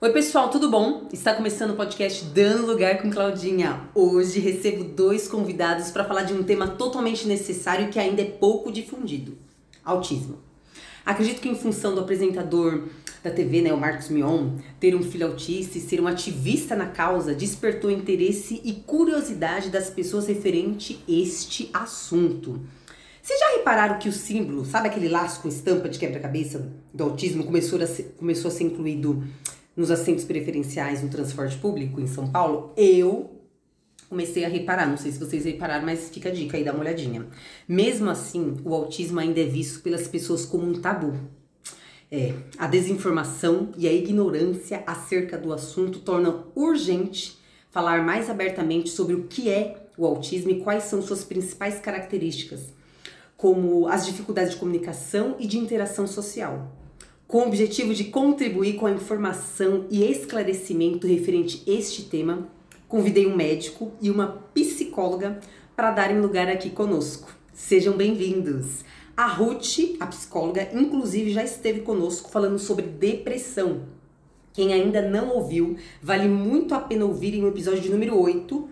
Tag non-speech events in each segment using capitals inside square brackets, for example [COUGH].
Oi, pessoal, tudo bom? Está começando o podcast Dando Lugar com Claudinha. Hoje recebo dois convidados para falar de um tema totalmente necessário que ainda é pouco difundido: autismo. Acredito que, em função do apresentador da TV, né, o Marcos Mion, ter um filho autista e ser um ativista na causa, despertou interesse e curiosidade das pessoas referente a este assunto. Vocês já repararam que o símbolo, sabe aquele laço com estampa de quebra-cabeça do autismo, começou a ser, começou a ser incluído nos assentos preferenciais no transporte público em São Paulo, eu comecei a reparar. Não sei se vocês repararam, mas fica a dica aí, dá uma olhadinha. Mesmo assim, o autismo ainda é visto pelas pessoas como um tabu. É, a desinformação e a ignorância acerca do assunto tornam urgente falar mais abertamente sobre o que é o autismo e quais são suas principais características, como as dificuldades de comunicação e de interação social com o objetivo de contribuir com a informação e esclarecimento referente a este tema, convidei um médico e uma psicóloga para darem lugar aqui conosco. Sejam bem-vindos! A Ruth, a psicóloga, inclusive já esteve conosco falando sobre depressão. Quem ainda não ouviu, vale muito a pena ouvir em um episódio de número 8,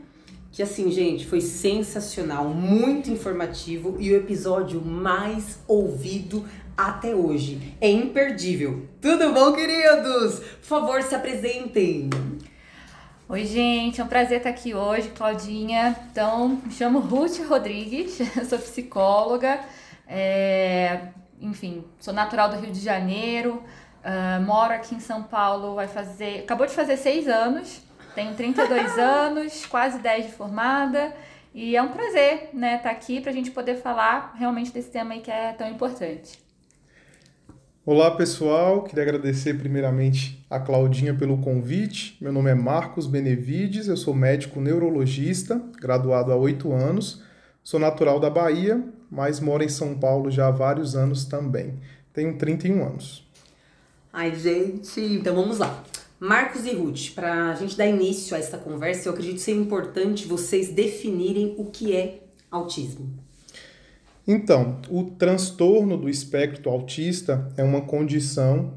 que assim, gente, foi sensacional, muito informativo e o episódio mais ouvido até hoje. É imperdível. Tudo bom, queridos? Por favor, se apresentem. Oi, gente, é um prazer estar aqui hoje, Claudinha. Então, me chamo Ruth Rodrigues, [LAUGHS] sou psicóloga, é, enfim, sou natural do Rio de Janeiro, uh, moro aqui em São Paulo, vai fazer, acabou de fazer seis anos, tenho 32 [LAUGHS] anos, quase 10 de formada, e é um prazer, né, estar aqui para a gente poder falar realmente desse tema aí que é tão importante. Olá pessoal, queria agradecer primeiramente a Claudinha pelo convite. Meu nome é Marcos Benevides, eu sou médico neurologista, graduado há oito anos. Sou natural da Bahia, mas moro em São Paulo já há vários anos também. Tenho 31 anos. Ai, gente, então vamos lá. Marcos e Ruth, para a gente dar início a esta conversa, eu acredito ser importante vocês definirem o que é autismo. Então, o transtorno do espectro autista é uma condição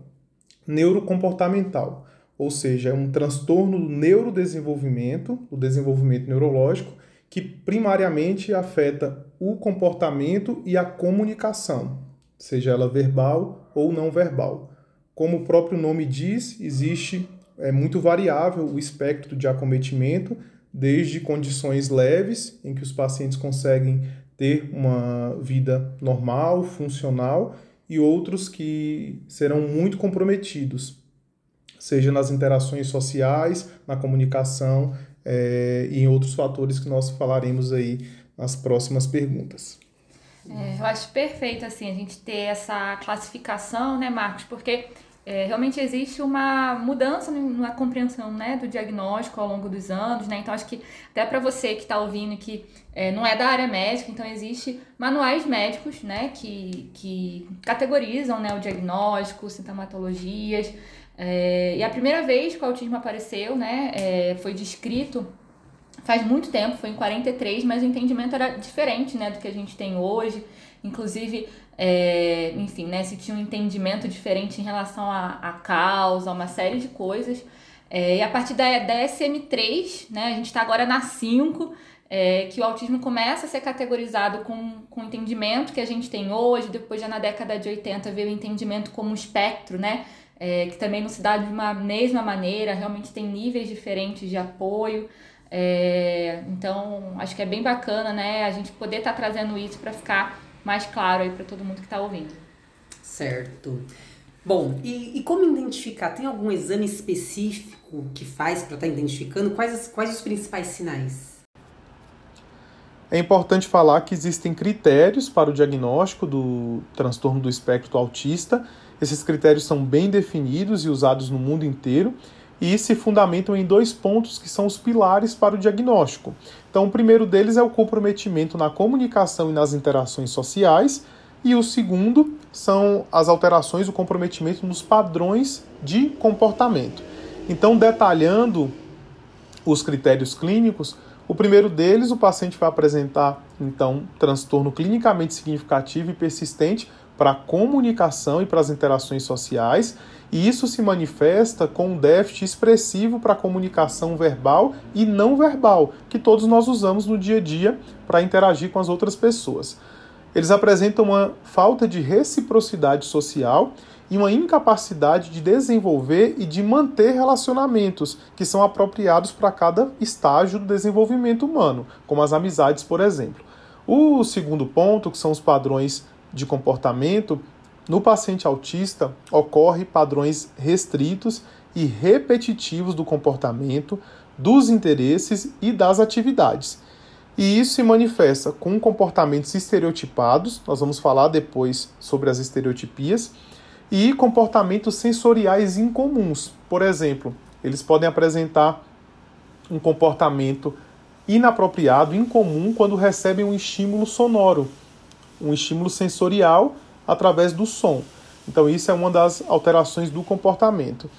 neurocomportamental, ou seja, é um transtorno do neurodesenvolvimento, o desenvolvimento neurológico, que primariamente afeta o comportamento e a comunicação, seja ela verbal ou não verbal. Como o próprio nome diz, existe é muito variável o espectro de acometimento, desde condições leves, em que os pacientes conseguem ter uma vida normal, funcional, e outros que serão muito comprometidos, seja nas interações sociais, na comunicação é, e em outros fatores que nós falaremos aí nas próximas perguntas. É, eu acho perfeito assim a gente ter essa classificação, né, Marcos? Porque é, realmente existe uma mudança na compreensão né, do diagnóstico ao longo dos anos, né? Então acho que até para você que está ouvindo que é, não é da área médica, então existe manuais médicos, né, que, que categorizam né, o diagnóstico, sintomatologias. É, e a primeira vez que o autismo apareceu, né, é, foi descrito faz muito tempo, foi em 43, mas o entendimento era diferente, né, do que a gente tem hoje. Inclusive, é, enfim, né, se tinha um entendimento diferente em relação à, à causa, uma série de coisas. É, e a partir da, da SM3, né, a gente está agora na 5, é, que o autismo começa a ser categorizado com, com o entendimento que a gente tem hoje, depois já na década de 80 veio o entendimento como espectro, né, é, que também não se dá de uma mesma maneira, realmente tem níveis diferentes de apoio. É, então, acho que é bem bacana, né, a gente poder estar tá trazendo isso para ficar mais claro aí para todo mundo que está ouvindo. Certo. Bom, e, e, como identificar? Tem algum exame específico que faz para estar tá identificando? Quais, quais os principais sinais? É importante falar que existem critérios para o diagnóstico do transtorno do espectro autista. Esses critérios são bem definidos e usados no mundo inteiro e se fundamentam em dois pontos que são os pilares para o diagnóstico. Então, o primeiro deles é o comprometimento na comunicação e nas interações sociais, e o segundo são as alterações, o comprometimento nos padrões de comportamento. Então, detalhando os critérios clínicos, o primeiro deles, o paciente vai apresentar então transtorno clinicamente significativo e persistente para a comunicação e para as interações sociais, e isso se manifesta com um déficit expressivo para a comunicação verbal e não verbal, que todos nós usamos no dia a dia para interagir com as outras pessoas. Eles apresentam uma falta de reciprocidade social e uma incapacidade de desenvolver e de manter relacionamentos que são apropriados para cada estágio do desenvolvimento humano, como as amizades, por exemplo. O segundo ponto, que são os padrões de comportamento, no paciente autista ocorre padrões restritos e repetitivos do comportamento, dos interesses e das atividades. E isso se manifesta com comportamentos estereotipados, nós vamos falar depois sobre as estereotipias, e comportamentos sensoriais incomuns. Por exemplo, eles podem apresentar um comportamento inapropriado, incomum, quando recebem um estímulo sonoro, um estímulo sensorial através do som. Então, isso é uma das alterações do comportamento.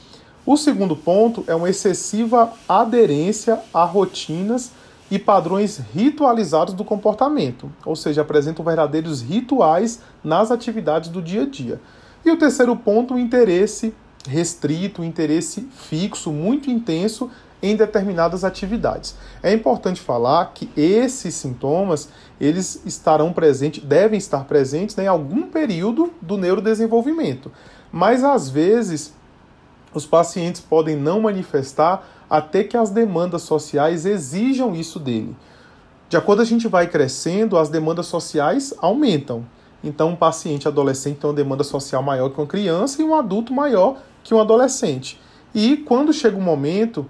O segundo ponto é uma excessiva aderência a rotinas e padrões ritualizados do comportamento, ou seja, apresentam verdadeiros rituais nas atividades do dia a dia. E o terceiro ponto, o interesse restrito, o interesse fixo, muito intenso em determinadas atividades. É importante falar que esses sintomas, eles estarão presentes, devem estar presentes né, em algum período do neurodesenvolvimento. Mas às vezes os pacientes podem não manifestar até que as demandas sociais exijam isso dele. De acordo a gente vai crescendo, as demandas sociais aumentam. Então, um paciente adolescente tem uma demanda social maior que uma criança e um adulto maior que um adolescente. E quando chega um momento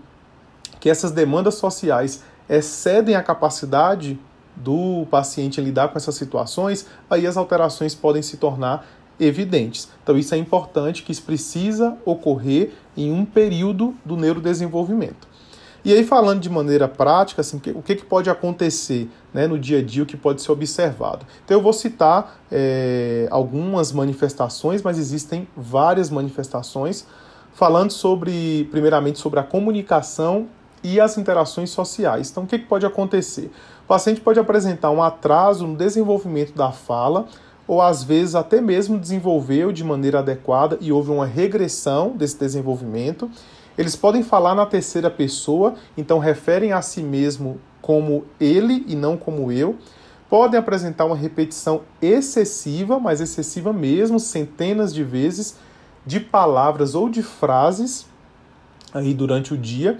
que essas demandas sociais excedem a capacidade do paciente lidar com essas situações, aí as alterações podem se tornar evidentes. Então, isso é importante que isso precisa ocorrer em um período do neurodesenvolvimento. E aí, falando de maneira prática, assim, o que, que pode acontecer né, no dia a dia, o que pode ser observado. Então, eu vou citar é, algumas manifestações, mas existem várias manifestações, falando sobre, primeiramente, sobre a comunicação e as interações sociais. Então, o que, pode acontecer? O paciente pode apresentar um atraso no desenvolvimento da fala, ou às vezes até mesmo desenvolveu de maneira adequada e houve uma regressão desse desenvolvimento. Eles podem falar na terceira pessoa, então referem a si mesmo como ele e não como eu. Podem apresentar uma repetição excessiva, mas excessiva mesmo, centenas de vezes, de palavras ou de frases aí durante o dia.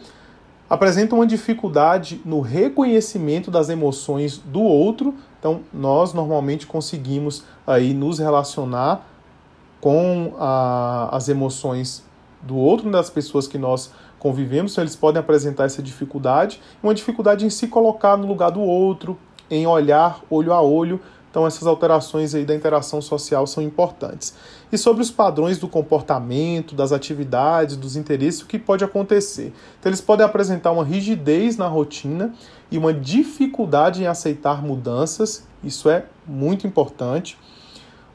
Apresentam uma dificuldade no reconhecimento das emoções do outro. Então, nós normalmente conseguimos aí nos relacionar com a, as emoções do outro, das pessoas que nós convivemos, então eles podem apresentar essa dificuldade, uma dificuldade em se colocar no lugar do outro, em olhar olho a olho. Então essas alterações aí da interação social são importantes. E sobre os padrões do comportamento, das atividades, dos interesses, o que pode acontecer? Então eles podem apresentar uma rigidez na rotina e uma dificuldade em aceitar mudanças, isso é muito importante.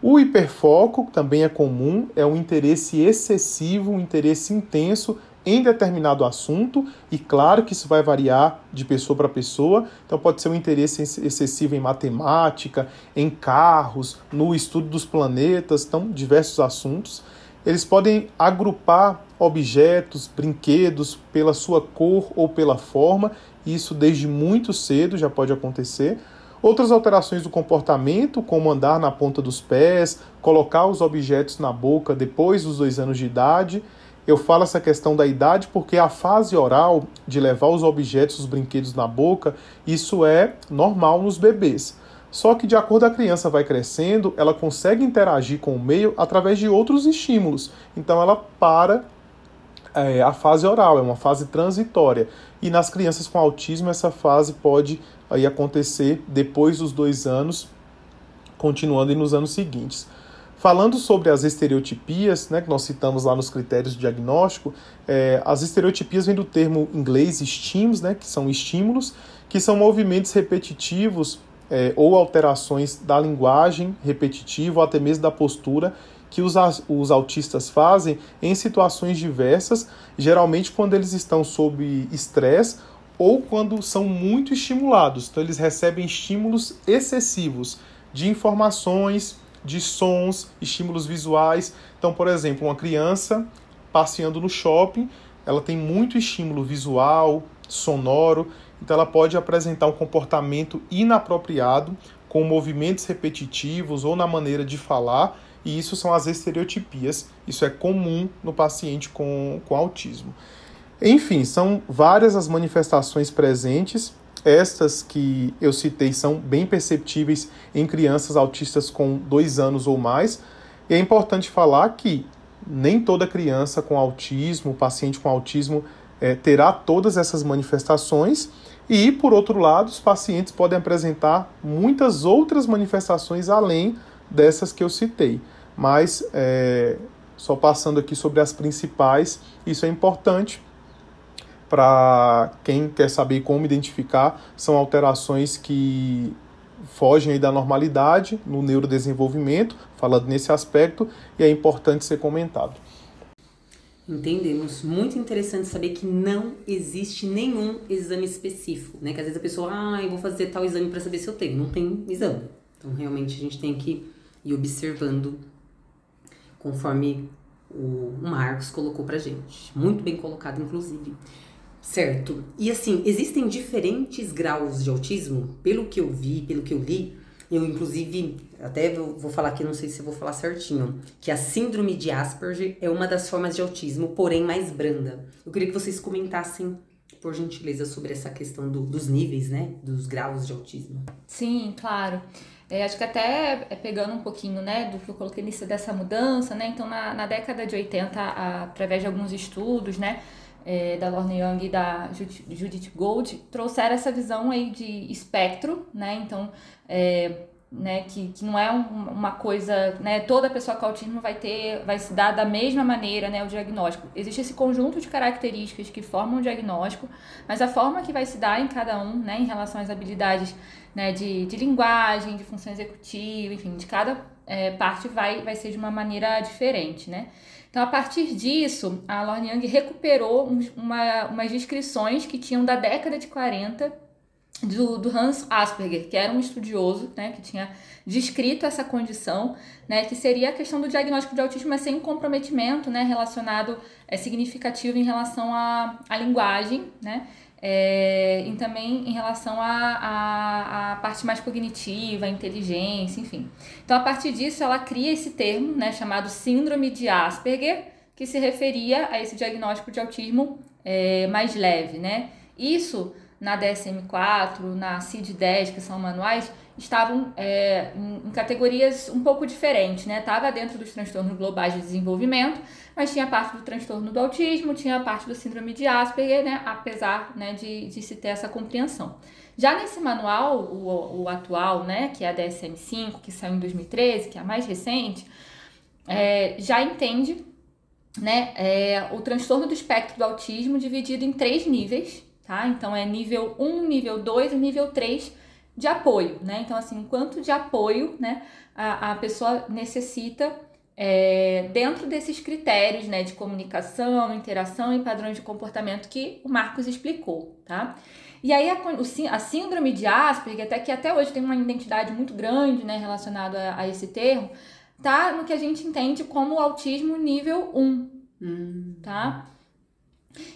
O hiperfoco também é comum, é um interesse excessivo, um interesse intenso em determinado assunto, e claro que isso vai variar de pessoa para pessoa, então pode ser um interesse excessivo em matemática, em carros, no estudo dos planetas, então diversos assuntos. Eles podem agrupar objetos, brinquedos pela sua cor ou pela forma, isso desde muito cedo já pode acontecer. Outras alterações do comportamento, como andar na ponta dos pés, colocar os objetos na boca depois dos dois anos de idade. Eu falo essa questão da idade porque a fase oral de levar os objetos, os brinquedos na boca, isso é normal nos bebês. Só que de acordo a criança vai crescendo, ela consegue interagir com o meio através de outros estímulos. Então ela para é, a fase oral, é uma fase transitória. E nas crianças com autismo, essa fase pode aí acontecer depois dos dois anos, continuando e nos anos seguintes. Falando sobre as estereotipias, né, que nós citamos lá nos critérios de diagnóstico, é, as estereotipias vêm do termo inglês STEAMs, né, que são estímulos, que são movimentos repetitivos é, ou alterações da linguagem repetitiva ou até mesmo da postura que os, os autistas fazem em situações diversas, geralmente quando eles estão sob estresse ou quando são muito estimulados. Então, eles recebem estímulos excessivos de informações, de sons, estímulos visuais. Então, por exemplo, uma criança passeando no shopping, ela tem muito estímulo visual, sonoro, então ela pode apresentar um comportamento inapropriado com movimentos repetitivos ou na maneira de falar, e isso são as estereotipias. Isso é comum no paciente com, com autismo. Enfim, são várias as manifestações presentes. Estas que eu citei são bem perceptíveis em crianças autistas com dois anos ou mais. E é importante falar que nem toda criança com autismo, paciente com autismo, é, terá todas essas manifestações e, por outro lado, os pacientes podem apresentar muitas outras manifestações além dessas que eu citei. Mas, é, só passando aqui sobre as principais, isso é importante para quem quer saber como identificar, são alterações que fogem da normalidade no neurodesenvolvimento, falando nesse aspecto, e é importante ser comentado. Entendemos. Muito interessante saber que não existe nenhum exame específico, né? Que às vezes a pessoa, ah, eu vou fazer tal exame para saber se eu tenho. Não tem exame. Então, realmente, a gente tem que ir observando conforme o Marcos colocou pra gente. Muito bem colocado, inclusive. Certo. E assim, existem diferentes graus de autismo? Pelo que eu vi, pelo que eu li, eu, inclusive, até vou falar aqui, não sei se vou falar certinho, que a síndrome de Asperger é uma das formas de autismo, porém mais branda. Eu queria que vocês comentassem, por gentileza, sobre essa questão do, dos níveis, né? Dos graus de autismo. Sim, claro. É, acho que até é pegando um pouquinho, né, do que eu coloquei nisso dessa mudança, né? Então, na, na década de 80, através de alguns estudos, né? É, da Lorna Young e da Judith Gold trouxeram essa visão aí de espectro, né? Então, é, né, que, que não é um, uma coisa, né, toda pessoa com autismo vai ter, vai se dar da mesma maneira, né, o diagnóstico. Existe esse conjunto de características que formam o diagnóstico, mas a forma que vai se dar em cada um, né, em relação às habilidades, né, de, de linguagem, de função executiva, enfim, de cada é, parte vai, vai ser de uma maneira diferente, né. Então, a partir disso, a Lorne Young recuperou uma, umas descrições que tinham da década de 40 do, do, Hans Asperger, que era um estudioso, né, que tinha descrito essa condição, né, que seria a questão do diagnóstico de autismo, mas sem um comprometimento, né, relacionado, é, significativo em relação à, à linguagem, né, é, e também em relação à, parte mais cognitiva, inteligência, enfim. Então, a partir disso, ela cria esse termo, né, chamado Síndrome de Asperger, que se referia a esse diagnóstico de autismo é, mais leve, né. Isso, na DSM-4, na CID-10, que são manuais, estavam é, em, categorias um pouco diferentes, né? Estava dentro dos transtornos globais de desenvolvimento, mas tinha parte do transtorno do autismo, tinha parte do síndrome de Asperger, né? Apesar né, de, de se ter essa compreensão. Já nesse manual, o, o atual, né, que é a DSM-5, que saiu em 2013, que é a mais recente, é, já entende né, é, o transtorno do espectro do autismo dividido em três níveis, tá? Então é nível 1, nível 2 e nível 3 de apoio, né? Então, assim, quanto de apoio, né, a, a pessoa necessita é, dentro desses critérios, né, de comunicação, interação e padrões de comportamento que o Marcos explicou, tá? E aí a, a síndrome de Asperger, até que até hoje tem uma identidade muito grande, né, relacionada a, a esse termo, tá no que a gente entende como autismo nível 1, hum. tá?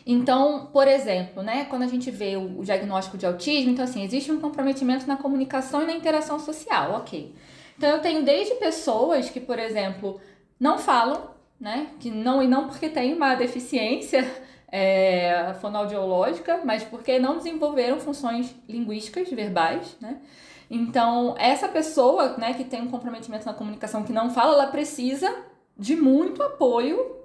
Então, por exemplo, né, quando a gente vê o, diagnóstico de autismo, então assim, existe um comprometimento na comunicação e na interação social, ok. Então eu tenho desde pessoas que, por exemplo, não falam, né, que não e não porque tem uma deficiência [LAUGHS] é, fonoaudiológica, mas porque não desenvolveram funções linguísticas verbais, né. Então, essa pessoa, né, que tem um comprometimento na comunicação que não fala, ela precisa de muito apoio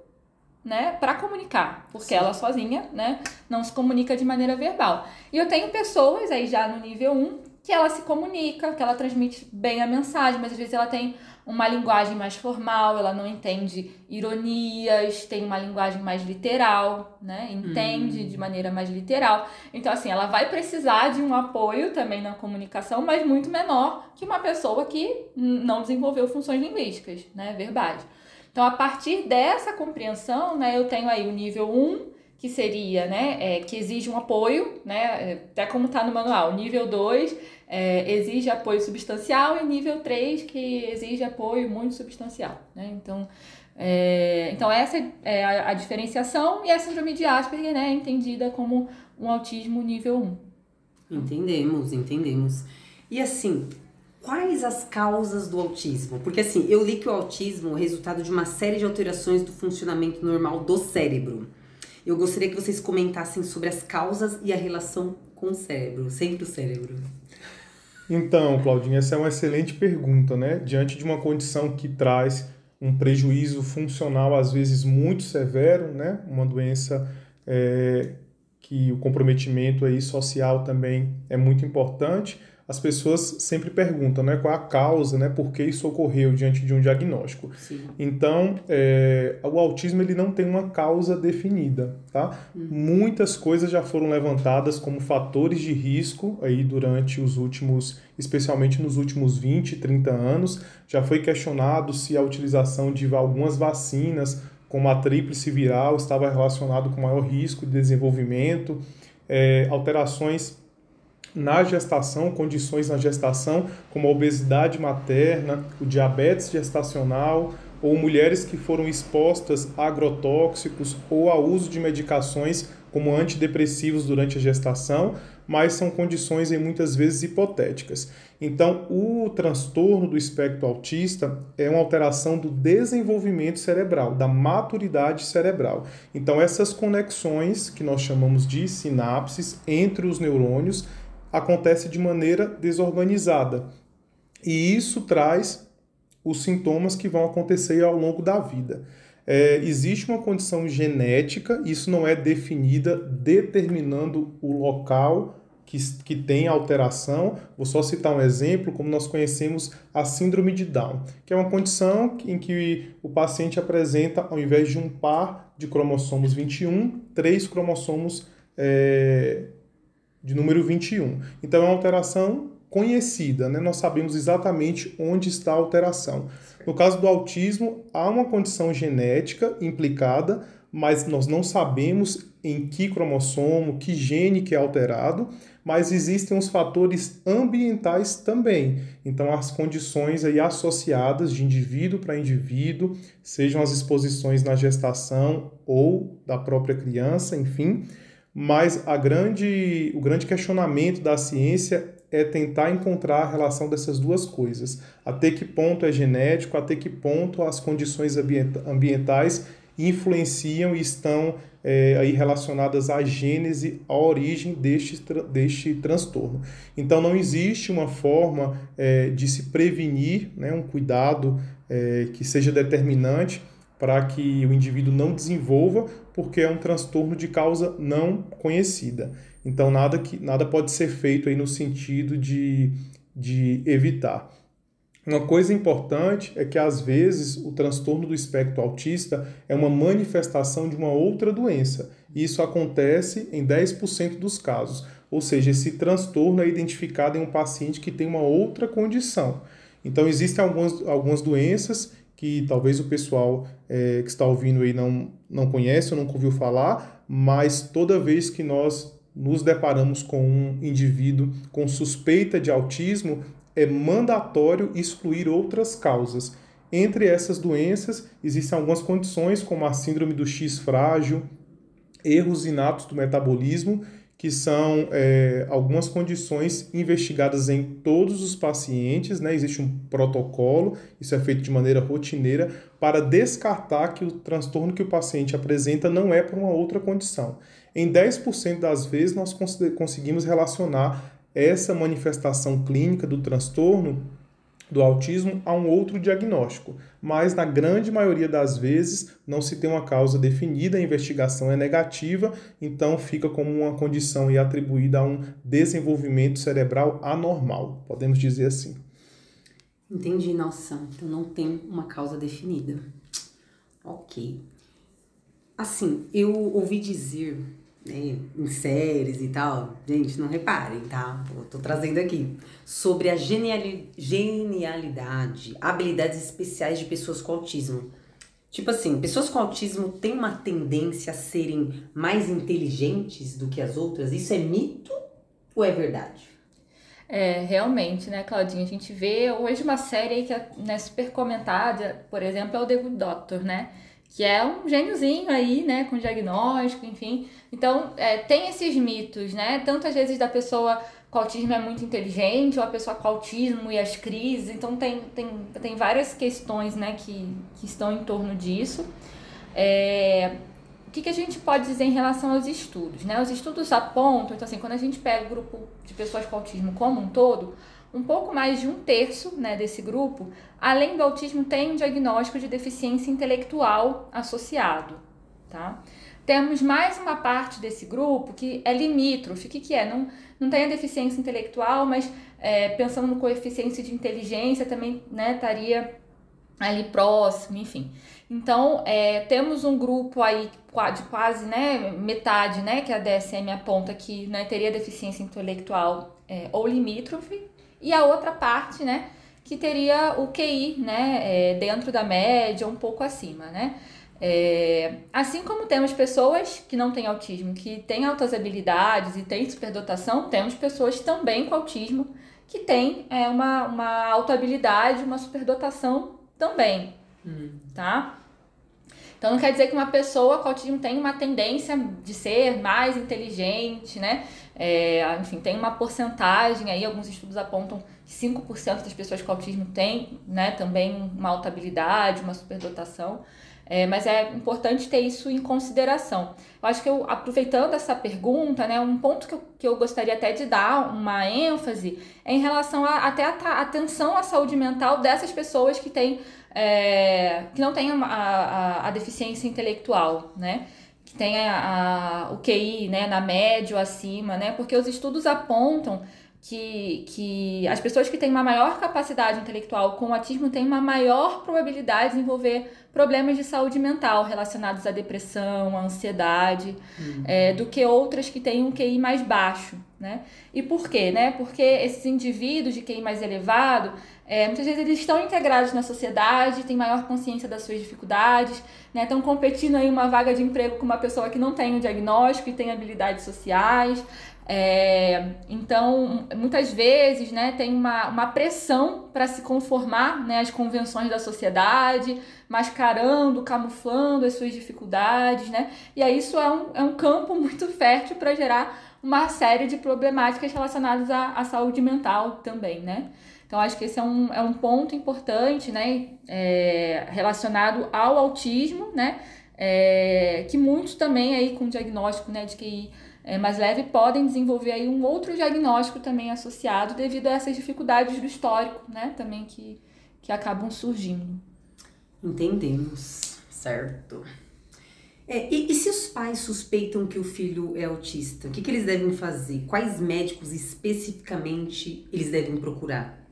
né, para comunicar, porque Sim. ela sozinha, né, não se comunica de maneira verbal. E eu tenho pessoas aí já no nível 1 que ela se comunica, que ela transmite bem a mensagem, mas às vezes ela tem uma linguagem mais formal, ela não entende ironias, tem uma linguagem mais literal, né? Entende hum. de maneira mais literal. Então, assim, ela vai precisar de um apoio também na comunicação, mas muito menor que uma pessoa que não desenvolveu funções linguísticas, né? Verbais. Então, a partir dessa compreensão, né, eu tenho aí o nível 1, que seria, né, é, que exige um apoio, né, até como está no manual, nível 2 é, exige apoio substancial e nível 3 que exige apoio muito substancial, né, então, é, então essa é a, a, diferenciação e a síndrome de Asperger, né, é entendida como um autismo nível 1. Entendemos, entendemos. E assim, quais as causas do autismo? Porque assim, eu li que o autismo é resultado de uma série de alterações do funcionamento normal do cérebro. Eu gostaria que vocês comentassem sobre as causas e a relação com o cérebro, sempre o cérebro. Então, Claudinha, essa é uma excelente pergunta, né? Diante de uma condição que traz um prejuízo funcional, às vezes muito severo, né? Uma doença é, que o comprometimento aí social também é muito importante as pessoas sempre perguntam né, qual a causa, né, por que isso ocorreu diante de um diagnóstico. Sim. Então, é, o autismo ele não tem uma causa definida. Tá? Uhum. Muitas coisas já foram levantadas como fatores de risco aí durante os últimos, especialmente nos últimos 20, 30 anos. Já foi questionado se a utilização de algumas vacinas, como a tríplice viral, estava relacionado com maior risco de desenvolvimento, é, alterações na gestação, condições na gestação, como a obesidade materna, o diabetes gestacional, ou mulheres que foram expostas a agrotóxicos ou ao uso de medicações como antidepressivos durante a gestação, mas são condições em muitas vezes hipotéticas. Então, o transtorno do espectro autista é uma alteração do desenvolvimento cerebral, da maturidade cerebral. Então, essas conexões que nós chamamos de sinapses entre os neurônios acontece de maneira desorganizada. E isso traz os sintomas que vão acontecer ao longo da vida. É, existe uma condição genética, isso não é definida determinando o local que, que tem alteração. Vou só citar um exemplo, como nós conhecemos a síndrome de Down, que é uma condição em que o paciente apresenta, ao invés de um par de cromossomos 21, três cromossomos é, de número 21. Então é uma alteração conhecida, né? nós sabemos exatamente onde está a alteração. No caso do autismo, há uma condição genética implicada, mas nós não sabemos em que cromossomo, que gene que é alterado, mas existem os fatores ambientais também. Então, as condições aí associadas de indivíduo para indivíduo, sejam as exposições na gestação ou da própria criança, enfim, mas a grande, o grande questionamento da ciência é tentar encontrar a relação dessas duas coisas. Até que ponto é genético, até que ponto as condições ambientais influenciam e estão é, aí relacionadas à gênese, à origem deste, deste transtorno. Então não existe uma forma é, de se prevenir, né, um cuidado é, que seja determinante para que o indivíduo não desenvolva, porque é um transtorno de causa não conhecida. Então, nada, que, nada pode ser feito aí no sentido de, de evitar. Uma coisa importante é que, às vezes, o transtorno do espectro autista é uma manifestação de uma outra doença. E isso acontece em 10% dos casos. Ou seja, esse transtorno é identificado em um paciente que tem uma outra condição. Então, existem algumas, algumas doenças que talvez o pessoal é, que está ouvindo aí não, não conhece ou nunca ouviu falar, mas toda vez que nós nos deparamos com um indivíduo com suspeita de autismo, é mandatório excluir outras causas. Entre essas doenças, existem algumas condições, como a síndrome do X frágil, erros inatos do metabolismo que são é, algumas condições investigadas em todos os pacientes, né? Existe um protocolo, isso é feito de maneira rotineira, para descartar que o transtorno que o paciente apresenta não é por uma outra condição. Em 10% das vezes, nós conseguimos relacionar essa manifestação clínica do transtorno do autismo a um outro diagnóstico, mas na grande maioria das vezes não se tem uma causa definida, a investigação é negativa, então fica como uma condição e atribuída a um desenvolvimento cerebral anormal, podemos dizer assim. Entendi, nossa, então não tem uma causa definida. Ok. Assim, eu ouvi dizer né, em séries e tal, gente, não reparem, tá? Eu tô trazendo aqui. Sobre a geniali genialidade, habilidades especiais de pessoas com autismo. Tipo assim, pessoas com autismo têm uma tendência a serem mais inteligentes do que as outras? Isso é mito ou é verdade? É, realmente, né, Claudinha? A gente vê hoje uma série que é né, super comentada, por exemplo, é o The Good Doctor, né? Que é um gêniozinho aí, né, com diagnóstico, enfim. Então, é, tem esses mitos, né? Tanto às vezes da pessoa com autismo é muito inteligente, ou a pessoa com autismo e as crises. Então, tem, tem, tem várias questões, né, que, que estão em torno disso. É, que, que a gente pode dizer em relação aos estudos? Né? Os estudos apontam, então assim, quando a gente pega o grupo de pessoas com autismo como um todo, um pouco mais de um terço né, desse grupo, além do autismo, tem um diagnóstico de deficiência intelectual associado. Tá? Temos mais uma parte desse grupo que é limítrofe. O que, que é? Não, não tem a deficiência intelectual, mas é, pensando no coeficiente de inteligência também né, estaria ali próximo, enfim. Então, é, temos um grupo aí de quase né, metade, né, que a DSM aponta que né, teria deficiência intelectual é, ou limítrofe, e a outra parte, né, que teria o QI, né, é, dentro da média, um pouco acima, né. É, assim como temos pessoas que não têm autismo, que têm altas habilidades e têm superdotação, temos pessoas também com autismo que têm é, uma, uma alta habilidade, uma superdotação também, hum. tá? Então não quer dizer que uma pessoa com autismo tem uma tendência de ser mais inteligente, né? É, enfim, tem uma porcentagem aí, alguns estudos apontam que 5% das pessoas com autismo têm né, também uma alta habilidade, uma superdotação. É, mas é importante ter isso em consideração. Eu acho que eu, aproveitando essa pergunta, né, um ponto que eu, que eu gostaria até de dar uma ênfase é em relação a, até a atenção à saúde mental dessas pessoas que têm é, que não têm a, a, a, deficiência intelectual, né? Tem a, a, o QI né, na média ou acima, né? Porque os estudos apontam que, que as pessoas que têm uma maior capacidade intelectual com autismo têm uma maior probabilidade de desenvolver problemas de saúde mental relacionados à depressão, à ansiedade, uhum. é, do que outras que têm um QI mais baixo, né? E por quê, né? Porque esses indivíduos de QI mais elevado, é, muitas vezes eles estão integrados na sociedade, têm maior consciência das suas dificuldades, né? Estão competindo aí uma vaga de emprego com uma pessoa que não tem o diagnóstico e tem habilidades sociais, é, então, muitas vezes, né, tem uma, uma pressão para se conformar né, às convenções da sociedade, mascarando, camuflando as suas dificuldades, né? E aí isso é um, é um campo [LAUGHS] muito fértil para gerar uma série de problemáticas relacionadas à, à saúde mental também, né? Então, acho que esse é um, é um ponto importante, né, é, relacionado ao autismo, né, é, que muitos também aí com diagnóstico, né, de que é, mais leve podem desenvolver aí um outro diagnóstico também associado devido a essas dificuldades do histórico, né, também que, que acabam surgindo. Entendemos, certo. É, e, e, se os pais suspeitam que o filho é autista, o que, que eles devem fazer? Quais médicos especificamente eles devem procurar?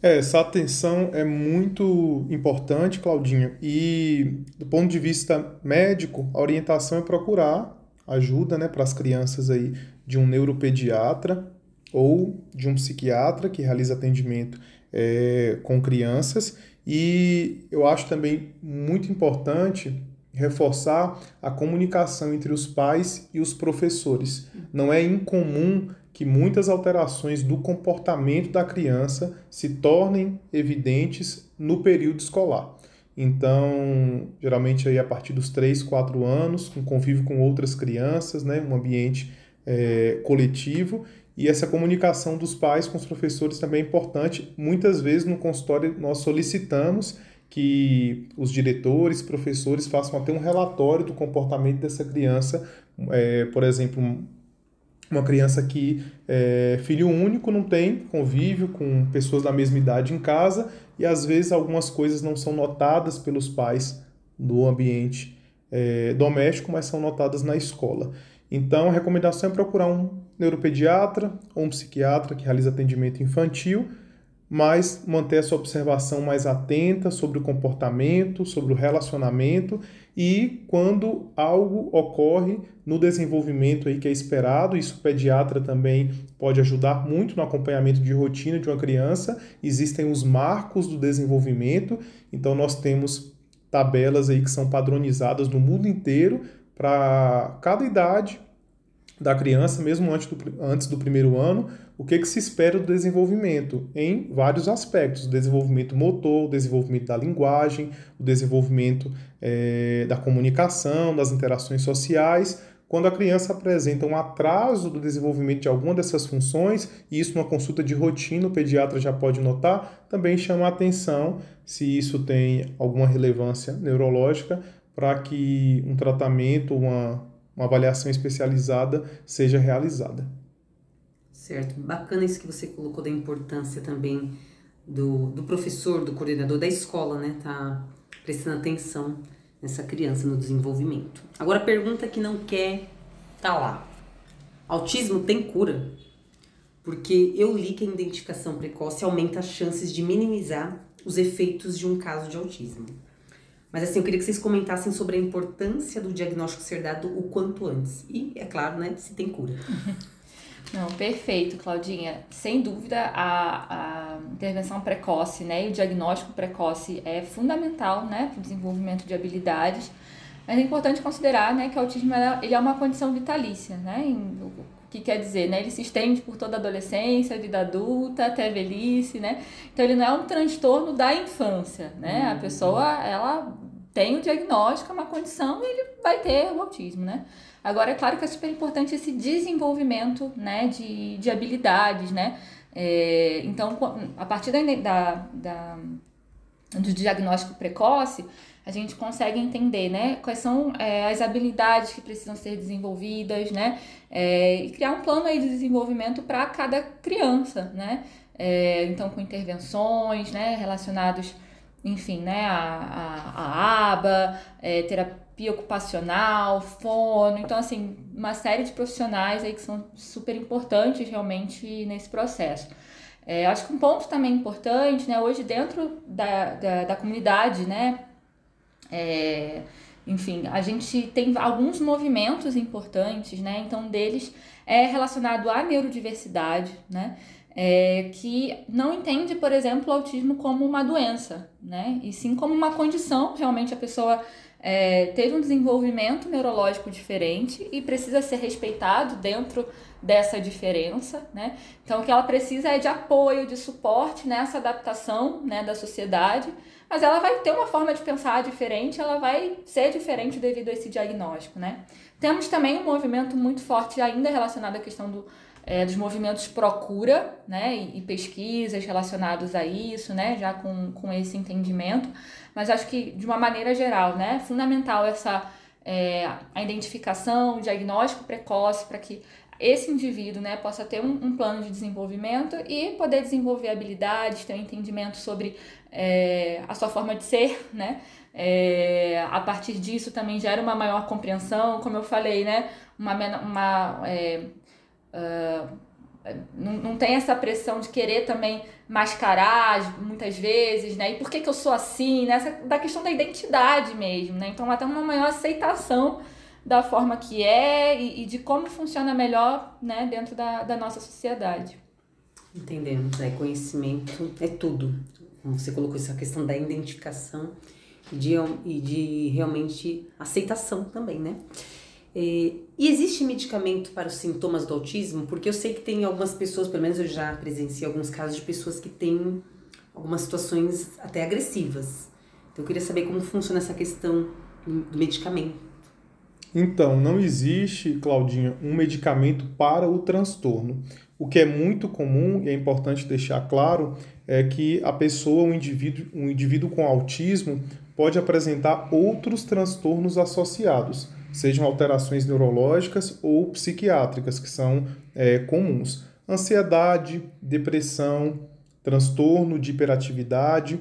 É, essa atenção é muito importante, Claudinha. E do ponto de vista médico, a orientação é procurar ajuda né, para as crianças aí de um neuropediatra ou de um psiquiatra que realiza atendimento é, com crianças. E eu acho também muito importante reforçar a comunicação entre os pais e os professores. Não é incomum que muitas alterações do comportamento da criança se tornem evidentes no período escolar. Então, geralmente aí a partir dos 3, 4 anos, com convívio com outras crianças, né, um ambiente é, coletivo, e essa comunicação dos pais com os professores também é importante. Muitas vezes no consultório nós solicitamos que os diretores, professores façam até um relatório do comportamento dessa criança, é, por exemplo, uma criança que é filho único, não tem convívio com pessoas da mesma idade em casa e às vezes algumas coisas não são notadas pelos pais no ambiente é, doméstico, mas são notadas na escola. Então, a recomendação é procurar um neuropediatra ou um psiquiatra que realiza atendimento infantil mas manter essa observação mais atenta sobre o comportamento, sobre o relacionamento e quando algo ocorre no desenvolvimento aí que é esperado, isso o pediatra também pode ajudar muito no acompanhamento de rotina de uma criança. Existem os marcos do desenvolvimento, então nós temos tabelas aí que são padronizadas no mundo inteiro para cada idade da criança, mesmo antes do, antes do primeiro ano, o que, que se espera do desenvolvimento em vários aspectos: o desenvolvimento motor, o desenvolvimento da linguagem, o desenvolvimento é, da comunicação, das interações sociais. Quando a criança apresenta um atraso do desenvolvimento de alguma dessas funções, e isso numa consulta de rotina o pediatra já pode notar, também chama a atenção se isso tem alguma relevância neurológica para que um tratamento, uma, uma avaliação especializada seja realizada. Certo. Bacana isso que você colocou da importância também do, do professor, do coordenador da escola, né? Tá prestando atenção nessa criança no desenvolvimento. Agora, pergunta que não quer tá lá. Autismo tem cura? Porque eu li que a identificação precoce aumenta as chances de minimizar os efeitos de um caso de autismo. Mas assim, eu queria que vocês comentassem sobre a importância do diagnóstico ser dado o quanto antes. E, é claro, né, se tem cura. [LAUGHS] Não, perfeito, Claudinha. Sem dúvida, a, a intervenção precoce né, e o diagnóstico precoce é fundamental né, para o desenvolvimento de habilidades. Mas é importante considerar né, que o autismo ele é uma condição vitalícia. Né, o que quer dizer? Né, ele se estende por toda a adolescência, vida adulta, até a velhice. Né? Então, ele não é um transtorno da infância. Né? A uhum. pessoa ela tem o diagnóstico, é uma condição, e ele vai ter o autismo. Né? Agora, é claro que é super importante esse desenvolvimento né, de, de habilidades, né? É, então, a partir da, da, da, do diagnóstico precoce, a gente consegue entender né, quais são é, as habilidades que precisam ser desenvolvidas, né? É, e criar um plano aí de desenvolvimento para cada criança, né? É, então, com intervenções né, relacionados, enfim, né, a, a, a aba, é, terapia ocupacional, fono, então assim, uma série de profissionais aí que são super importantes realmente nesse processo. É, acho que um ponto também importante, né, hoje dentro da, da, da comunidade, né, é, enfim, a gente tem alguns movimentos importantes, né, então deles é relacionado à neurodiversidade, né, é, que não entende, por exemplo, o autismo como uma doença, né, e sim como uma condição, realmente a pessoa é, teve um desenvolvimento neurológico diferente e precisa ser respeitado dentro dessa diferença, né? Então, o que ela precisa é de apoio, de suporte nessa adaptação, né, da sociedade, mas ela vai ter uma forma de pensar diferente, ela vai ser diferente devido a esse diagnóstico, né? Temos também um movimento muito forte ainda relacionado à questão do, é, dos movimentos procura, né, e, e pesquisas relacionados a isso, né, já com, com esse entendimento, mas acho que de uma maneira geral, né, fundamental essa é, a identificação, o diagnóstico precoce para que esse indivíduo né, possa ter um, um, plano de desenvolvimento e poder desenvolver habilidades, ter um entendimento sobre é, a sua forma de ser, né? É, a partir disso também gera uma maior compreensão, como eu falei, né? Uma, uma é, uh, não, não tem essa pressão de querer também mascarar muitas vezes, né? E por que, que eu sou assim, né? Essa, da questão da identidade mesmo, né? Então, até uma maior aceitação da forma que é e, e, de como funciona melhor, né? Dentro da, da nossa sociedade. Entendemos, é conhecimento é tudo. Você colocou essa questão da identificação e de, e de realmente aceitação também, né? E existe medicamento para os sintomas do autismo? Porque eu sei que tem algumas pessoas, pelo menos eu já presenciei alguns casos de pessoas que têm algumas situações até agressivas. Então eu queria saber como funciona essa questão do medicamento. Então, não existe, Claudinha, um medicamento para o transtorno. O que é muito comum e é importante deixar claro é que a pessoa, um indivíduo, um indivíduo com autismo, pode apresentar outros transtornos associados sejam alterações neurológicas ou psiquiátricas, que são é, comuns. Ansiedade, depressão, transtorno de hiperatividade,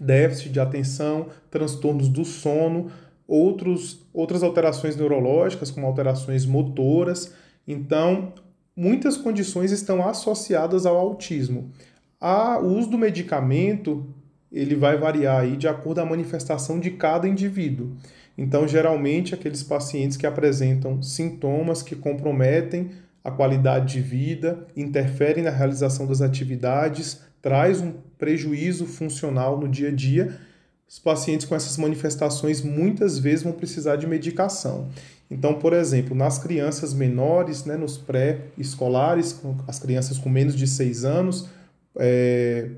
déficit de atenção, transtornos do sono, outros, outras alterações neurológicas, como alterações motoras. Então, muitas condições estão associadas ao autismo. A, o uso do medicamento ele vai variar aí de acordo com a manifestação de cada indivíduo. Então, geralmente, aqueles pacientes que apresentam sintomas que comprometem a qualidade de vida, interferem na realização das atividades, traz um prejuízo funcional no dia a dia, os pacientes com essas manifestações muitas vezes vão precisar de medicação. Então, por exemplo, nas crianças menores, né, nos pré-escolares, as crianças com menos de 6 anos, é,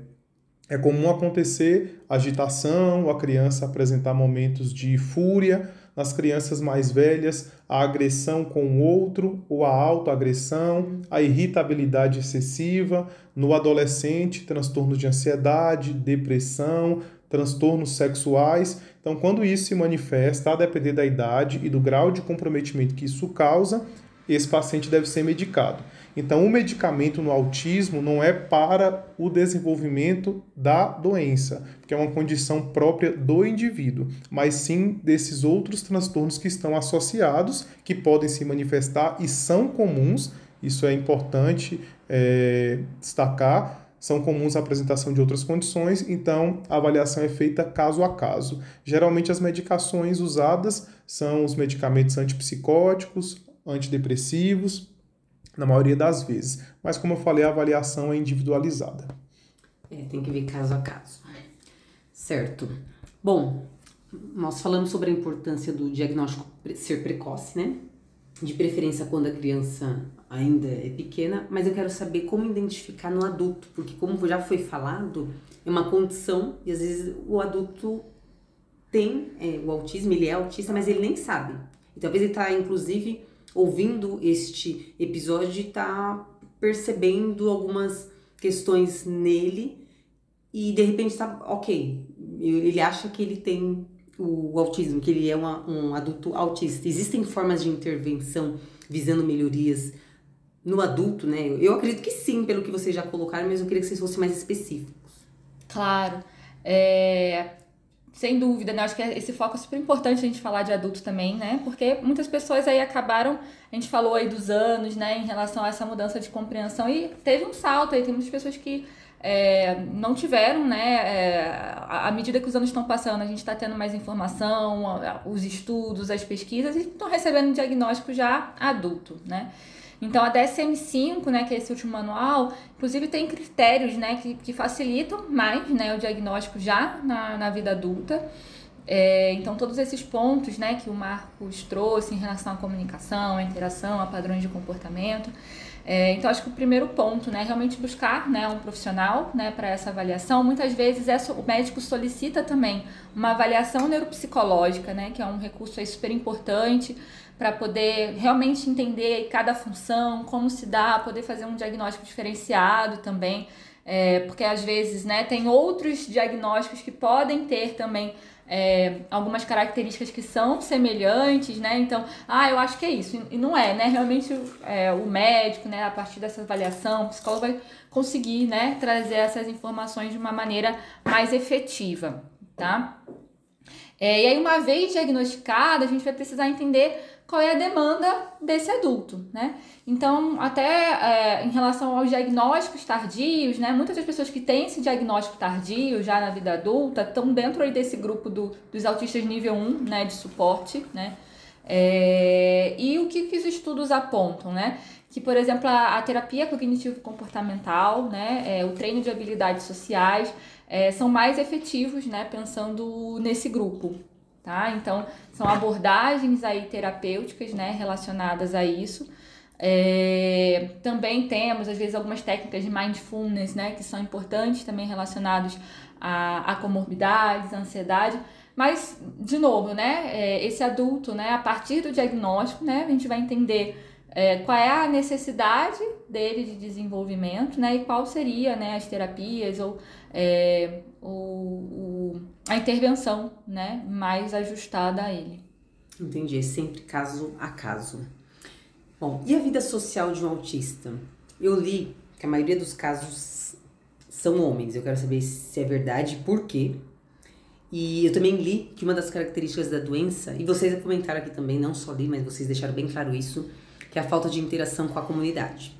é comum acontecer agitação, a criança apresentar momentos de fúria. Nas crianças mais velhas, a agressão com o outro ou a autoagressão, a irritabilidade excessiva. No adolescente, transtornos de ansiedade, depressão, transtornos sexuais. Então, quando isso se manifesta, a depender da idade e do grau de comprometimento que isso causa, esse paciente deve ser medicado. Então, o medicamento no autismo não é para o desenvolvimento da doença, que é uma condição própria do indivíduo, mas sim desses outros transtornos que estão associados, que podem se manifestar e são comuns. Isso é importante é, destacar. São comuns a apresentação de outras condições, então a avaliação é feita caso a caso. Geralmente, as medicações usadas são os medicamentos antipsicóticos, antidepressivos, na maioria das vezes. Mas, como eu falei, a avaliação é individualizada. É, tem que ver caso a caso. Certo. Bom, nós falamos sobre a importância do diagnóstico ser precoce, né? De preferência quando a criança ainda é pequena, mas eu quero saber como identificar no adulto, porque como já foi falado, é uma condição e às vezes o adulto tem é, o autismo, ele é autista, mas ele nem sabe. E talvez ele está, inclusive, ouvindo este episódio está percebendo algumas questões nele e de repente está ok. Ele acha que ele tem o autismo, que ele é uma, um adulto autista. Existem formas de intervenção visando melhorias no adulto, né? Eu acredito que sim, pelo que vocês já colocaram, mas eu queria que vocês fossem mais específicos. Claro. É, sem dúvida, né? Acho que esse foco é super importante a gente falar de adulto também, né? Porque muitas pessoas aí acabaram, a gente falou aí dos anos, né, em relação a essa mudança de compreensão e teve um salto aí, tem muitas pessoas que é, não tiveram, né? É, à medida que os anos estão passando, a gente está tendo mais informação, os estudos, as pesquisas e estão recebendo um diagnóstico já adulto, né? Então a DSM-5, né, que é esse último manual, inclusive tem critérios, né, que, que facilitam mais, né, o diagnóstico já na, na vida adulta. É, então todos esses pontos, né, que o Marcos trouxe em relação à comunicação, à interação, a padrões de comportamento. É, então acho que o primeiro ponto, né, é realmente buscar, né, um profissional, né, para essa avaliação. Muitas vezes é, o médico solicita também uma avaliação neuropsicológica, né, que é um recurso super importante para poder realmente entender cada função, como se dá, poder fazer um diagnóstico diferenciado também, é, porque às vezes né, tem outros diagnósticos que podem ter também é, algumas características que são semelhantes, né? Então, ah, eu acho que é isso. E não é, né? Realmente é, o médico, né, a partir dessa avaliação, o psicólogo vai conseguir, né, trazer essas informações de uma maneira mais efetiva, tá? É, e aí, uma vez diagnosticada, a gente vai precisar entender qual é a demanda desse adulto, né? Então, até é, em relação aos diagnósticos tardios, né? Muitas das pessoas que têm esse diagnóstico tardio já na vida adulta estão dentro aí desse grupo do, dos autistas nível 1, né? De suporte, né? É, e o que, que os estudos apontam, né? Que, por exemplo, a, a terapia cognitivo-comportamental, né? É, o treino de habilidades sociais é, são mais efetivos, né? Pensando nesse grupo, tá? Então, são abordagens aí terapêuticas, né, relacionadas a isso. É, também temos, às vezes, algumas técnicas de mindfulness, né, que são importantes também relacionados a, a comorbidades, a ansiedade. Mas, de novo, né, é, esse adulto, né, a partir do diagnóstico, né, a gente vai entender é, qual é a necessidade dele de desenvolvimento, né, e qual seria, né, as terapias ou é, o, o, a intervenção, né, mais ajustada a ele. Entendi, é sempre caso a caso. Bom, e a vida social de um autista? Eu li que a maioria dos casos são homens. Eu quero saber se é verdade e por quê. E eu também li que uma das características da doença, e vocês comentaram aqui também, não só li, mas vocês deixaram bem claro isso, que é a falta de interação com a comunidade.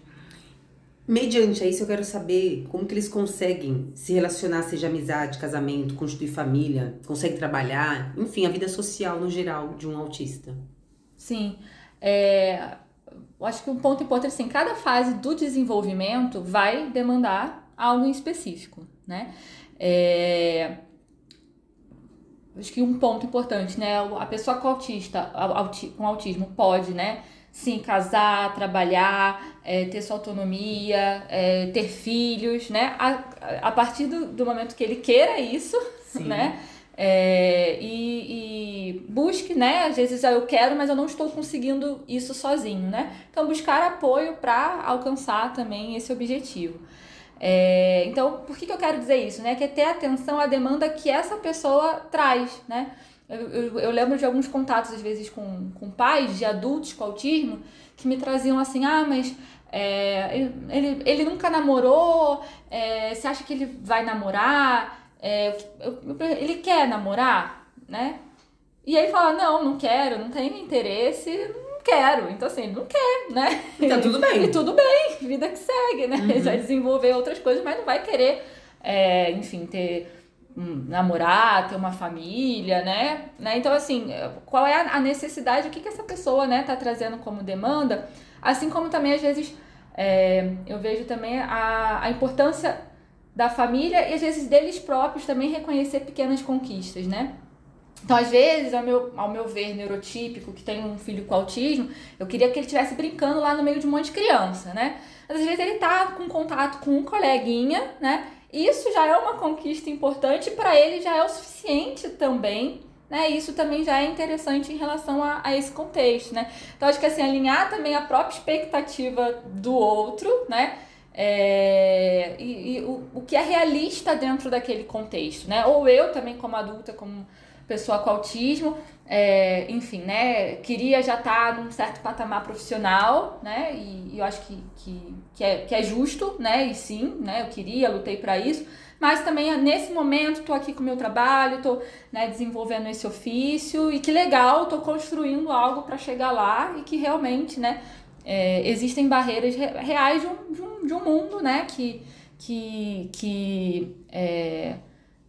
Mediante isso, eu quero saber como que eles conseguem se relacionar, seja amizade, casamento, constituir família, conseguem trabalhar, enfim, a vida social no geral de um autista. Sim, é, eu acho que um ponto importante, assim, cada fase do desenvolvimento vai demandar algo em específico, né? É, acho que um ponto importante, né? A pessoa com autista, com autismo pode, né? Sim, casar, trabalhar, é, ter sua autonomia, é, ter filhos, né? A, a partir do, do momento que ele queira isso, Sim. né? É, e, e, busque, né? Às vezes eu quero, mas eu não estou conseguindo isso sozinho, né? Então, buscar apoio para alcançar também esse objetivo. É, então, por que, que eu quero dizer isso? Né? Que é ter atenção à demanda que essa pessoa traz, né? Eu, eu, eu, lembro de alguns contatos, às vezes, com, com pais de adultos com autismo que me traziam assim: ah, mas é, ele, ele nunca namorou, é, você acha que ele vai namorar? É, ele quer namorar, né? E aí fala, não, não quero, não tenho interesse, não quero. Então, assim, não quer, né? E tá tudo bem. [LAUGHS] E tudo bem, vida que segue, né? Uhum. Ele vai desenvolver outras coisas, mas não vai querer, é, enfim, ter namorar, ter uma família, né? né? Então, assim, qual é a necessidade, o que, que essa pessoa, né, tá trazendo como demanda? Assim como também, às vezes, é, eu vejo também a, a importância da família e às vezes deles próprios também reconhecer pequenas conquistas, né? Então, às vezes, ao meu, ao meu ver, neurotípico, que tem um filho com autismo, eu queria que ele estivesse brincando lá no meio de um monte de criança, né? Mas às vezes ele tá com contato com um coleguinha, né? Isso já é uma conquista importante para ele já é o suficiente também, né? Isso também já é interessante em relação a, a esse contexto, né? Então, acho que assim, alinhar também a própria expectativa do outro, né? É, e, e o, o que é realista dentro daquele contexto, né? Ou eu também como adulta, como pessoa com autismo, é, enfim, né? Queria já estar tá num certo patamar profissional, né? E, e eu acho que, que, que, é, que é justo, né? E sim, né? Eu queria, lutei para isso. Mas também nesse momento estou aqui com o meu trabalho, estou né, desenvolvendo esse ofício e que legal, estou construindo algo para chegar lá e que realmente, né? é, existem barreiras reais de um, de um, de um, mundo né, que, que, que é,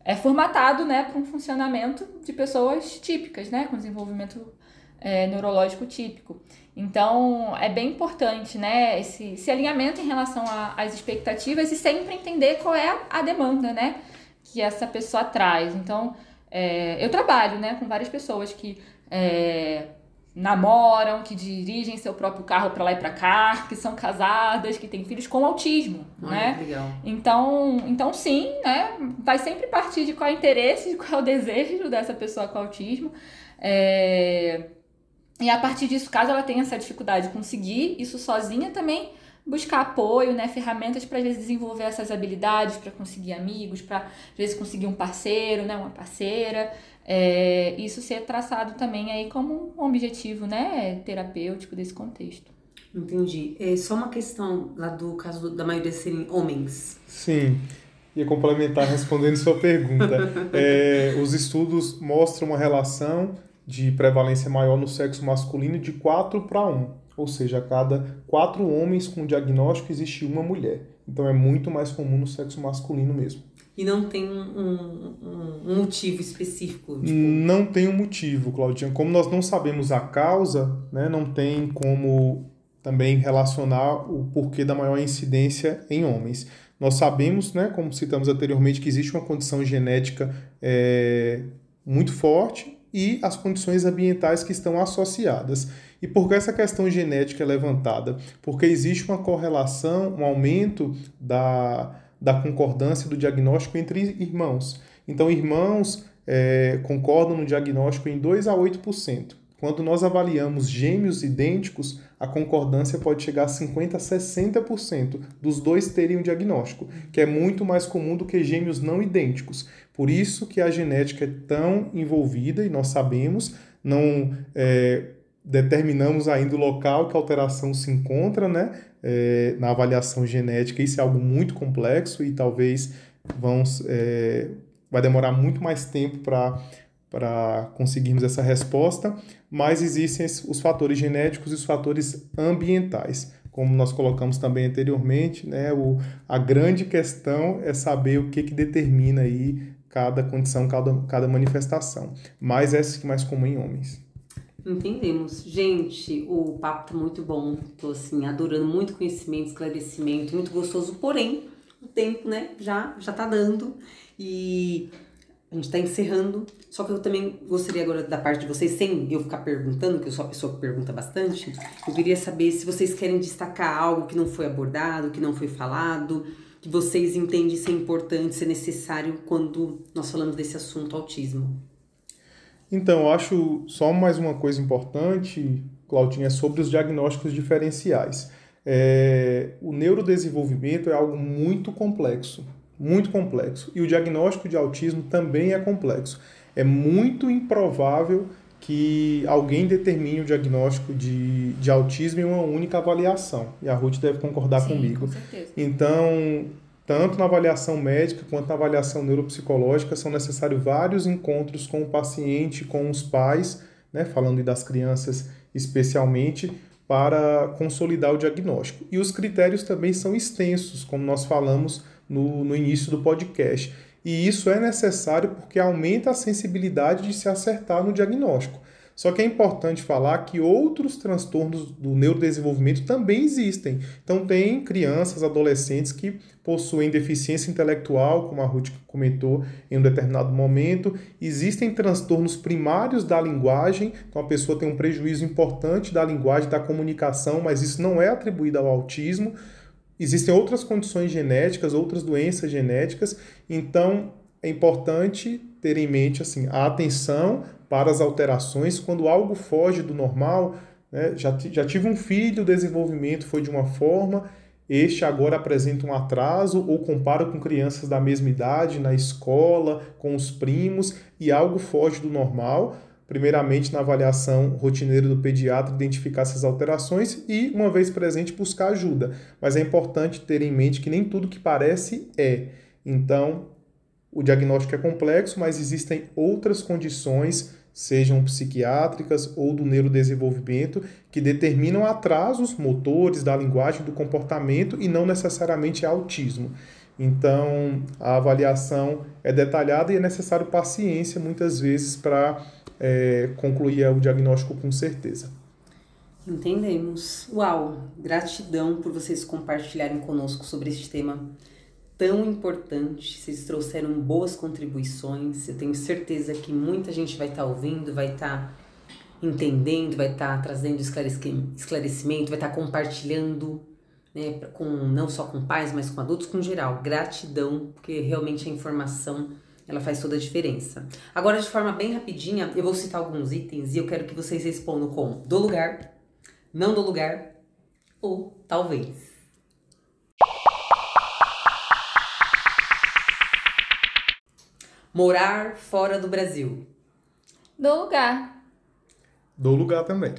é formatado né, para um funcionamento de pessoas típicas, né, com desenvolvimento é, neurológico típico. Então, é bem importante né, esse, esse alinhamento em relação às expectativas e sempre entender qual é a, a demanda né, que essa pessoa traz. Então, é, eu trabalho né, com várias pessoas que é, namoram, que dirigem seu próprio carro para lá e para cá, [LAUGHS] que são casadas, que têm filhos com autismo, né? Legal. Então, então sim, né? Vai sempre partir de qual é o interesse, de [LAUGHS] qual é o desejo dessa pessoa com autismo. É... E a partir disso, caso ela tenha essa dificuldade de conseguir isso sozinha, também buscar apoio, né, ferramentas para às vezes desenvolver essas habilidades, para conseguir amigos, para às vezes conseguir um parceiro, né, uma parceira. É, isso ser traçado também aí como um objetivo né, terapêutico desse contexto. Entendi. É só uma questão lá do caso da maioria serem homens. Sim. Ia complementar respondendo sua pergunta. [LAUGHS] É, os estudos mostram uma relação de prevalência maior no sexo masculino de 4 para 1. Ou seja, a cada quatro homens com diagnóstico existe uma mulher. Então é muito mais comum no sexo masculino mesmo e não tem um, um, um motivo específico? Tipo... Não tem um motivo, Claudinha. Como nós não sabemos a causa, né, não tem como também relacionar o porquê da maior incidência em homens. Nós sabemos, né, como citamos anteriormente, que existe uma condição genética é, muito forte e as condições ambientais que estão associadas. E por que essa questão genética é levantada? Porque existe uma correlação, um aumento da da concordância do diagnóstico entre irmãos. Então, irmãos é, concordam no diagnóstico em 2 a 8%. Quando nós avaliamos gêmeos idênticos, a concordância pode chegar a 50% a 60% dos dois terem um diagnóstico, que é muito mais comum do que gêmeos não idênticos. Por isso que a genética é tão envolvida e nós sabemos, não é, determinamos ainda o local que a alteração se encontra, né? é, na avaliação genética. Isso é algo muito complexo e talvez vão, é, vai demorar muito mais tempo para conseguirmos essa resposta, mas existem os fatores genéticos e os fatores ambientais. Como nós colocamos também anteriormente, né, o, a grande questão é saber o que, que determina aí cada condição, cada, cada manifestação. Mas essa que é mais comum em homens. Entendemos. Gente, o papo tá muito bom. Tô assim, adorando muito conhecimento, esclarecimento, muito gostoso, porém, o tempo, né, já já tá dando. E a gente está encerrando, só que eu também gostaria agora da parte de vocês, sem eu ficar perguntando, que eu sou a pessoa que pergunta bastante, eu queria saber se vocês querem destacar algo que não foi abordado, que não foi falado, que vocês entendem ser importante, ser necessário quando nós falamos desse assunto autismo. Então, eu acho só mais uma coisa importante, Claudinha, é sobre os diagnósticos diferenciais. É, o neurodesenvolvimento é algo muito complexo muito complexo. E o diagnóstico de autismo também é complexo. É muito improvável que alguém determine o diagnóstico de, de autismo em uma única avaliação. E a Ruth deve concordar Sim, comigo. Com certeza. Então, tanto na avaliação médica quanto na avaliação neuropsicológica, são necessários vários encontros com o paciente, com os pais, né, falando das crianças especialmente, para consolidar o diagnóstico. E os critérios também são extensos, como nós falamos no, no início do podcast. E isso é necessário porque aumenta a sensibilidade de se acertar no diagnóstico. Só que é importante falar que outros transtornos do neurodesenvolvimento também existem. Então, tem crianças, adolescentes que possuem deficiência intelectual, como a Ruth comentou em um determinado momento. Existem transtornos primários da linguagem, então a pessoa tem um prejuízo importante da linguagem, da comunicação, mas isso não é atribuído ao autismo. Existem outras condições genéticas, outras doenças genéticas, então é importante ter em mente assim, a atenção para as alterações quando algo foge do normal. Né? Já, já tive um filho, o desenvolvimento foi de uma forma, este agora apresenta um atraso ou compara com crianças da mesma idade na escola, com os primos, e algo foge do normal primeiramente na avaliação rotineira do pediatra, identificar essas alterações e, uma vez presente, buscar ajuda. Mas é importante ter em mente que nem tudo que parece é. Então, o diagnóstico é complexo, mas existem outras condições, sejam psiquiátricas ou do neurodesenvolvimento, que determinam atrasos motores da linguagem, do comportamento e não necessariamente autismo. Então, a avaliação é detalhada e é necessário paciência muitas vezes para é, concluir o diagnóstico com certeza. Entendemos. Uau! Gratidão por vocês compartilharem conosco sobre este tema tão importante. Vocês trouxeram boas contribuições. Eu tenho certeza que muita gente vai estar tá ouvindo, vai estar tá entendendo, vai estar tá trazendo esclarecimento, vai estar tá compartilhando, né, com não só com pais, mas com adultos com geral. Gratidão, porque realmente a informação ela faz toda a diferença. Agora, de forma bem rapidinha, eu vou citar alguns itens e eu quero que vocês respondam com do lugar, não do lugar ou talvez. Morar fora do Brasil. Do lugar. Do lugar também.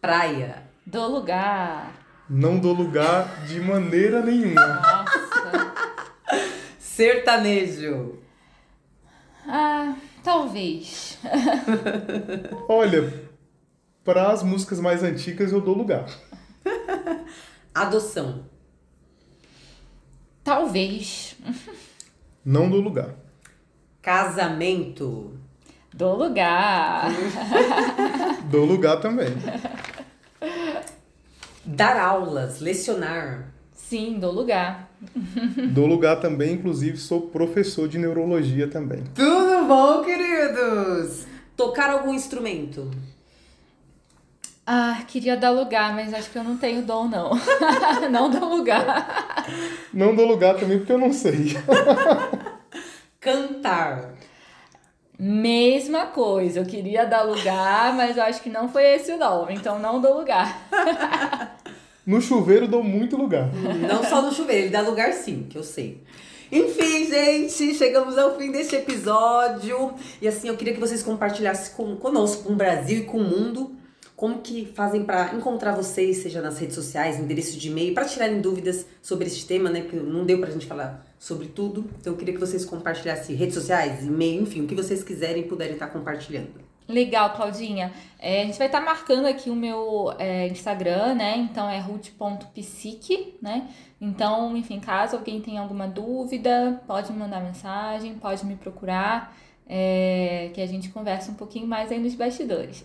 Praia. Do lugar. Não do lugar de maneira nenhuma. Nossa. [LAUGHS] Sertanejo. Ah, talvez. [LAUGHS] Olha, para as músicas mais antigas eu dou lugar. [LAUGHS] Adoção. Talvez. Não dou lugar. Casamento. Do lugar. dou lugar também. Dar aulas, lecionar. Sim, do lugar. Dou lugar também, inclusive sou professor de neurologia também. Tudo bom, queridos? Tocar algum instrumento? Ah, queria dar lugar, mas acho que eu não tenho dom, não. [LAUGHS] não dou lugar. Não dou lugar também porque eu não sei. Cantar. Mesma coisa, eu queria dar lugar, mas eu acho que não foi esse o nome, então não dou lugar. [LAUGHS] No chuveiro dou muito lugar. Não só no chuveiro, ele dá lugar sim, que eu sei. Enfim, gente, chegamos ao fim deste episódio. E assim, eu queria que vocês compartilhassem com, conosco, com o Brasil e com o mundo, como que fazem para encontrar vocês, seja nas redes sociais, endereço de e-mail, para tirarem dúvidas sobre este tema, né? Que não deu pra gente falar sobre tudo. Então eu queria que vocês compartilhassem redes sociais, e-mail, enfim, o que vocês quiserem puderem estar compartilhando. Legal, Claudinha. É, a gente vai estar tá marcando aqui o meu é, Instagram, né? Então é ruth.psique, né? Então, enfim, caso alguém tenha alguma dúvida, pode me mandar mensagem, pode me procurar, é, que a gente conversa um pouquinho mais aí nos bastidores.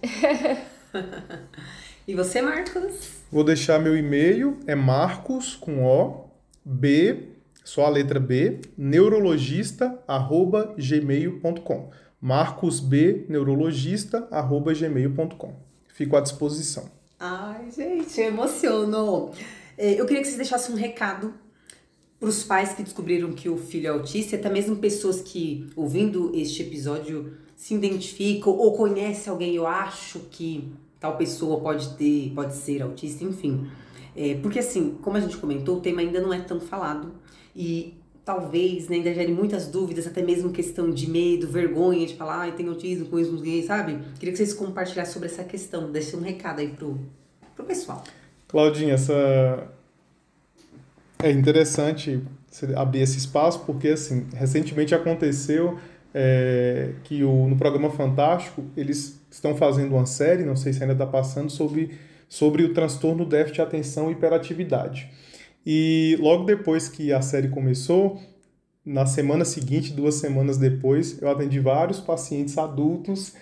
[LAUGHS] e você, Marcos? Vou deixar meu e-mail, é marcos com O, B, Só a letra B, neurologista@gmail.com. marcosbneurologista@gmail.com. Fico à disposição. Ai, gente, eu emociono. É, eu queria que vocês deixassem um recado para os pais que descobriram que o filho é autista, até mesmo pessoas que, ouvindo este episódio, se identificam ou conhecem alguém, eu acho que tal pessoa pode ter, pode ser autista, enfim. É, porque assim, como a gente comentou, o tema ainda não é tão falado e talvez né, ainda gere muitas dúvidas, até mesmo questão de medo, vergonha de falar, ai, tem autismo, com isso, gay, sabe? Queria que vocês compartilhassem sobre essa questão, deixem um recado aí pro, pro pessoal. Claudinha, essa é interessante abrir esse espaço porque assim recentemente aconteceu é, que o, no programa Fantástico eles estão fazendo uma série, não sei se ainda está passando, sobre, sobre o transtorno déficit de atenção e hiperatividade. E logo depois que a série começou, na semana seguinte, duas semanas depois, eu atendi vários pacientes adultos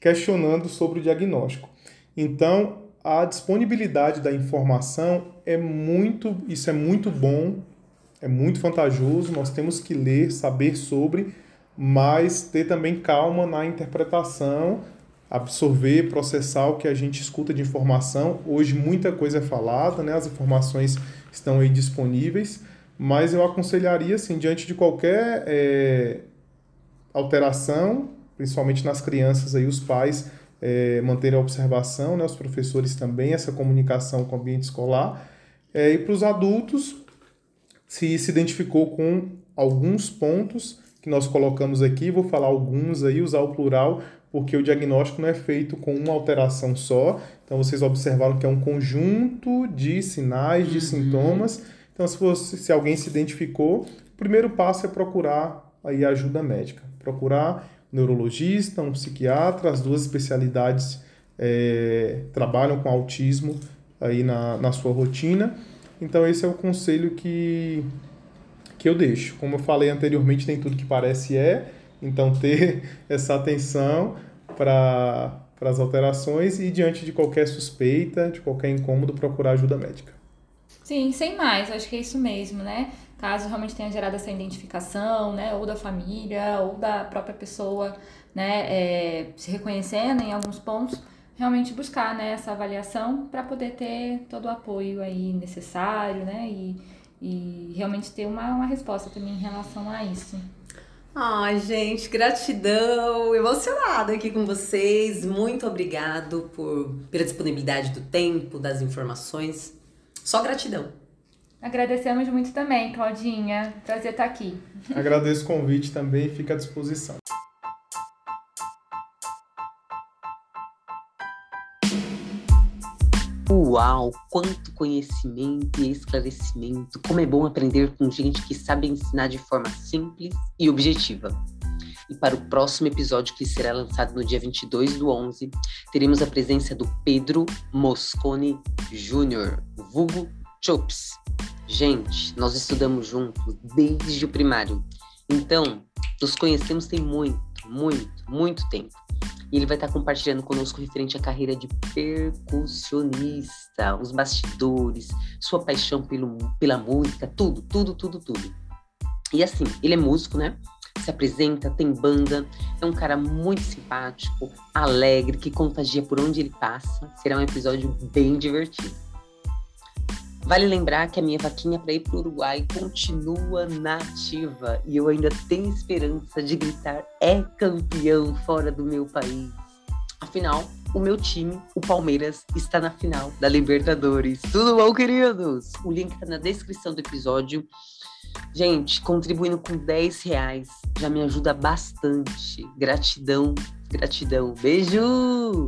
questionando sobre o diagnóstico. Então, a disponibilidade da informação é muito, isso é muito bom, é muito vantajoso, nós temos que ler, saber sobre, mas ter também calma na interpretação, absorver, processar o que a gente escuta de informação. Hoje muita coisa é falada, né? As informações estão aí disponíveis, mas eu aconselharia, assim, diante de qualquer é, alteração, principalmente nas crianças aí, os pais é, manterem a observação, né? Os professores também, essa comunicação com o ambiente escolar. É, e para os adultos, se se identificou com alguns pontos que nós colocamos aqui, vou falar alguns aí, usar o plural, porque o diagnóstico não é feito com uma alteração só. Então vocês observaram que é um conjunto de sinais, de uhum. sintomas. Então se, você, se alguém se identificou, o primeiro passo é procurar aí ajuda médica. Procurar um neurologista, um psiquiatra, as duas especialidades é, trabalham com autismo aí na, na sua rotina. Então esse é o conselho que, que eu deixo. Como eu falei anteriormente, nem tudo que parece é, então ter [LAUGHS] essa atenção para as alterações e diante de qualquer suspeita, de qualquer incômodo, procurar ajuda médica. Sim, sem mais, acho que é isso mesmo, né? Caso realmente tenha gerado essa identificação, né, ou da família, ou da própria pessoa, né, é, se reconhecendo em alguns pontos, realmente buscar, né, essa avaliação para poder ter todo o apoio aí necessário, né, e e realmente ter uma, uma resposta também em relação a isso. Ai, gente, gratidão, emocionada aqui com vocês. Muito obrigado por pela disponibilidade do tempo, das informações. Só gratidão. Agradecemos muito também, Claudinha. Prazer estar aqui. Agradeço o convite também, fica à disposição. Uau, quanto conhecimento e esclarecimento! Como é bom aprender com gente que sabe ensinar de forma simples e objetiva. E para o próximo episódio, que será lançado no dia 22 do 11, teremos a presença do Pedro Moscone Jr., vulgo Chops. Gente, nós estudamos juntos desde o primário. Então, nos conhecemos tem muito, muito, muito tempo. E ele vai estar compartilhando conosco referente à carreira de percussionista, os bastidores, sua paixão pelo, pela música, tudo, tudo, tudo, tudo. E assim, ele é músico, né? Se apresenta, tem banda, é um cara muito simpático, alegre, que contagia por onde ele passa. Será um episódio bem divertido. Vale lembrar que a minha vaquinha para ir para o Uruguai continua nativa e eu ainda tenho esperança de gritar é campeão fora do meu país. Afinal, o meu time, o Palmeiras, está na final da Libertadores. Tudo bom, queridos? O link está na descrição do episódio. Gente, contribuindo com 10 reais já me ajuda bastante. Gratidão, gratidão. Beijo!